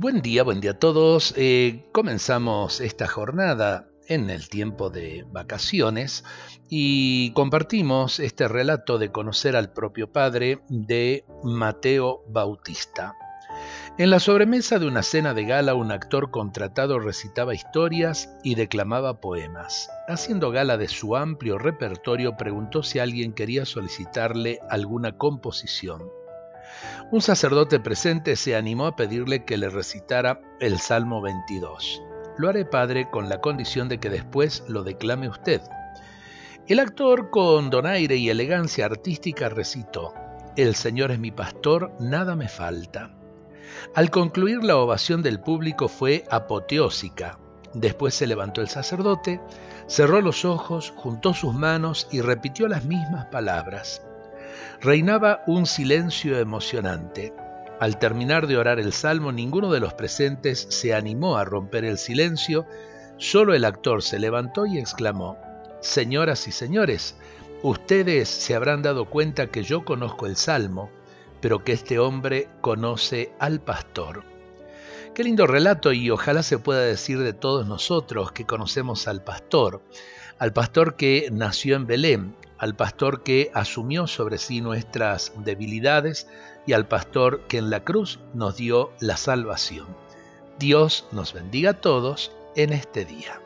Buen día, buen día a todos. Eh, comenzamos esta jornada en el tiempo de vacaciones y compartimos este relato de conocer al propio Padre de Mateo Bautista. En la sobremesa de una cena de gala un actor contratado recitaba historias y declamaba poemas. Haciendo gala de su amplio repertorio preguntó si alguien quería solicitarle alguna composición. Un sacerdote presente se animó a pedirle que le recitara el Salmo 22. Lo haré, Padre, con la condición de que después lo declame usted. El actor, con donaire y elegancia artística, recitó, El Señor es mi pastor, nada me falta. Al concluir la ovación del público fue apoteósica. Después se levantó el sacerdote, cerró los ojos, juntó sus manos y repitió las mismas palabras. Reinaba un silencio emocionante. Al terminar de orar el salmo, ninguno de los presentes se animó a romper el silencio, solo el actor se levantó y exclamó, Señoras y señores, ustedes se habrán dado cuenta que yo conozco el salmo, pero que este hombre conoce al pastor. Qué lindo relato y ojalá se pueda decir de todos nosotros que conocemos al pastor, al pastor que nació en Belén, al pastor que asumió sobre sí nuestras debilidades y al pastor que en la cruz nos dio la salvación. Dios nos bendiga a todos en este día.